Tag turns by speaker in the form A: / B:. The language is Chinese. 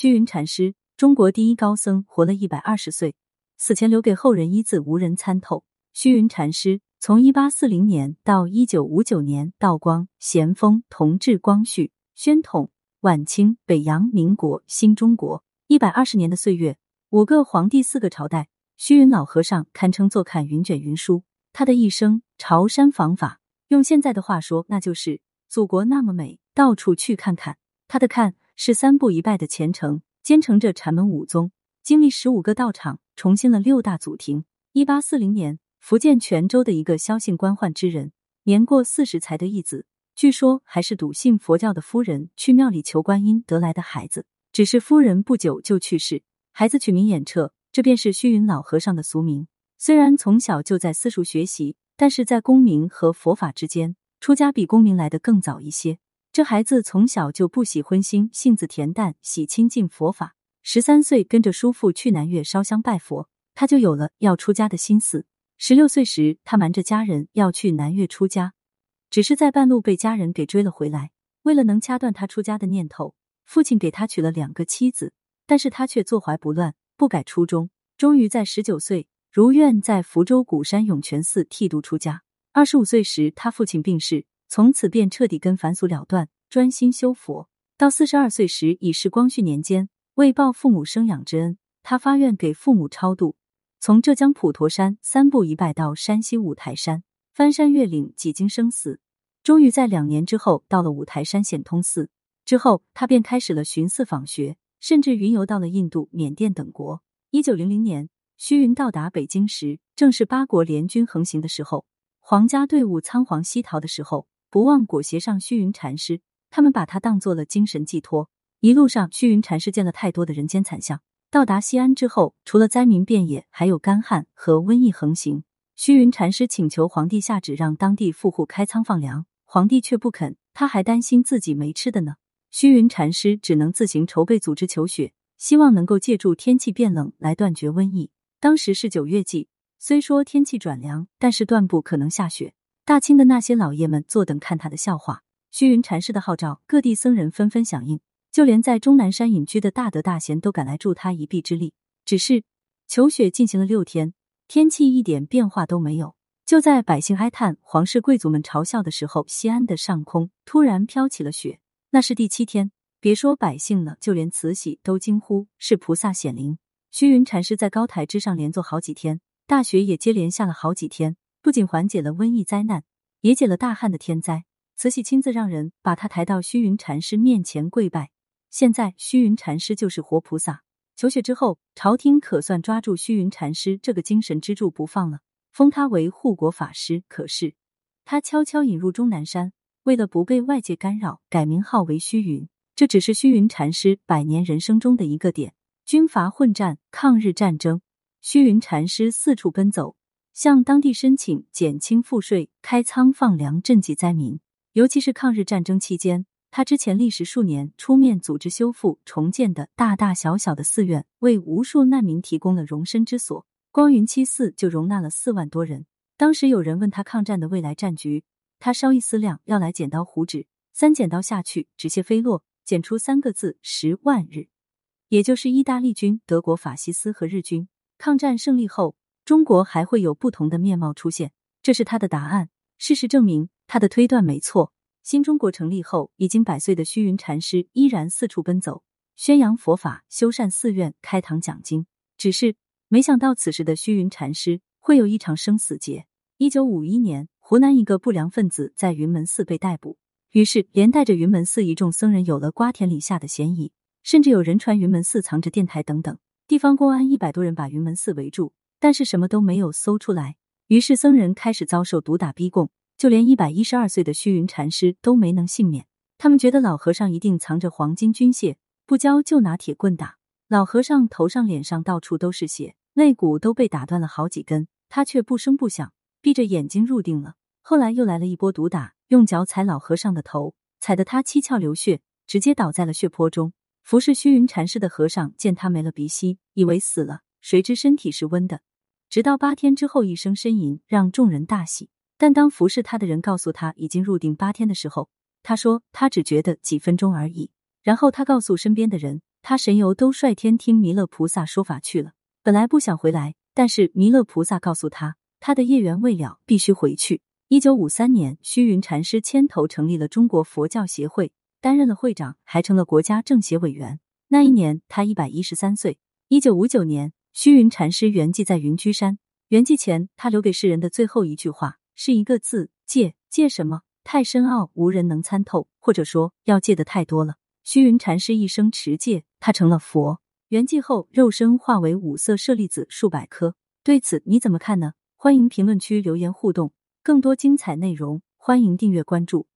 A: 虚云禅师，中国第一高僧，活了一百二十岁，死前留给后人一字无人参透。虚云禅师从一八四零年到一九五九年，道光、咸丰、同治、光绪、宣统、晚清、北洋、民国、新中国，一百二十年的岁月，五个皇帝，四个朝代，虚云老和尚堪称坐看云卷云舒。他的一生朝山访法，用现在的话说，那就是祖国那么美，到处去看看。他的看是三步一拜的虔诚，兼承着禅门五宗，经历十五个道场，重新了六大祖庭。一八四零年。福建泉州的一个萧姓官宦之人，年过四十才得一子，据说还是笃信佛教的夫人去庙里求观音得来的孩子。只是夫人不久就去世，孩子取名眼彻，这便是虚云老和尚的俗名。虽然从小就在私塾学习，但是在功名和佛法之间，出家比功名来得更早一些。这孩子从小就不喜荤腥，性子恬淡，喜亲近佛法。十三岁跟着叔父去南岳烧香拜佛，他就有了要出家的心思。十六岁时，他瞒着家人要去南岳出家，只是在半路被家人给追了回来。为了能掐断他出家的念头，父亲给他娶了两个妻子，但是他却坐怀不乱，不改初衷。终于在十九岁如愿在福州鼓山涌泉寺剃度出家。二十五岁时，他父亲病逝，从此便彻底跟凡俗了断，专心修佛。到四十二岁时，已是光绪年间，为报父母生养之恩，他发愿给父母超度。从浙江普陀山三步一拜到山西五台山，翻山越岭，几经生死，终于在两年之后到了五台山显通寺。之后，他便开始了寻寺访学，甚至云游到了印度、缅甸等国。一九零零年，虚云到达北京时，正是八国联军横行的时候，皇家队伍仓皇西逃的时候，不忘裹挟上虚云禅师，他们把他当做了精神寄托。一路上，虚云禅师见了太多的人间惨象。到达西安之后，除了灾民遍野，还有干旱和瘟疫横行。虚云禅师请求皇帝下旨让当地富户开仓放粮，皇帝却不肯，他还担心自己没吃的呢。虚云禅师只能自行筹备组织求雪，希望能够借助天气变冷来断绝瘟疫。当时是九月季，虽说天气转凉，但是断不可能下雪。大清的那些老爷们坐等看他的笑话。虚云禅师的号召，各地僧人纷纷响应。就连在终南山隐居的大德大贤都赶来助他一臂之力。只是求雪进行了六天，天气一点变化都没有。就在百姓哀叹、皇室贵族们嘲笑的时候，西安的上空突然飘起了雪。那是第七天，别说百姓了，就连慈禧都惊呼是菩萨显灵。虚云禅师在高台之上连坐好几天，大雪也接连下了好几天，不仅缓解了瘟疫灾难，也解了大旱的天灾。慈禧亲自让人把他抬到虚云禅师面前跪拜。现在虚云禅师就是活菩萨。求学之后，朝廷可算抓住虚云禅师这个精神支柱不放了，封他为护国法师。可是他悄悄引入终南山，为了不被外界干扰，改名号为虚云。这只是虚云禅师百年人生中的一个点。军阀混战、抗日战争，虚云禅师四处奔走，向当地申请减轻赋税、开仓放粮、赈济灾民。尤其是抗日战争期间。他之前历时数年出面组织修复重建的大大小小的寺院，为无数难民提供了容身之所。光云七寺就容纳了四万多人。当时有人问他抗战的未来战局，他稍一思量，要来剪刀胡纸，三剪刀下去，纸屑飞落，剪出三个字：十万日，也就是意大利军、德国法西斯和日军。抗战胜利后，中国还会有不同的面貌出现，这是他的答案。事实证明，他的推断没错。新中国成立后，已经百岁的虚云禅师依然四处奔走，宣扬佛法，修缮寺院，开堂讲经。只是没想到，此时的虚云禅师会有一场生死劫。一九五一年，湖南一个不良分子在云门寺被逮捕，于是连带着云门寺一众僧人有了瓜田李下的嫌疑，甚至有人传云门寺藏着电台等等。地方公安一百多人把云门寺围住，但是什么都没有搜出来。于是僧人开始遭受毒打逼供。就连一百一十二岁的虚云禅师都没能幸免。他们觉得老和尚一定藏着黄金军械，不交就拿铁棍打。老和尚头上、脸上到处都是血，肋骨都被打断了好几根，他却不声不响，闭着眼睛入定了。后来又来了一波毒打，用脚踩老和尚的头，踩得他七窍流血，直接倒在了血泊中。服侍虚云禅师的和尚见他没了鼻息，以为死了，谁知身体是温的。直到八天之后一声呻吟，让众人大喜。但当服侍他的人告诉他已经入定八天的时候，他说他只觉得几分钟而已。然后他告诉身边的人，他神游都率天听弥勒菩萨说法去了。本来不想回来，但是弥勒菩萨告诉他，他的业缘未了，必须回去。一九五三年，虚云禅师牵头成立了中国佛教协会，担任了会长，还成了国家政协委员。那一年，他一百一十三岁。一九五九年，虚云禅师圆寂在云居山。圆寂前，他留给世人的最后一句话是一个字：戒。戒什么？太深奥，无人能参透。或者说，要戒的太多了。虚云禅师一生持戒，他成了佛。圆寂后，肉身化为五色舍利子数百颗。对此你怎么看呢？欢迎评论区留言互动。更多精彩内容，欢迎订阅关注。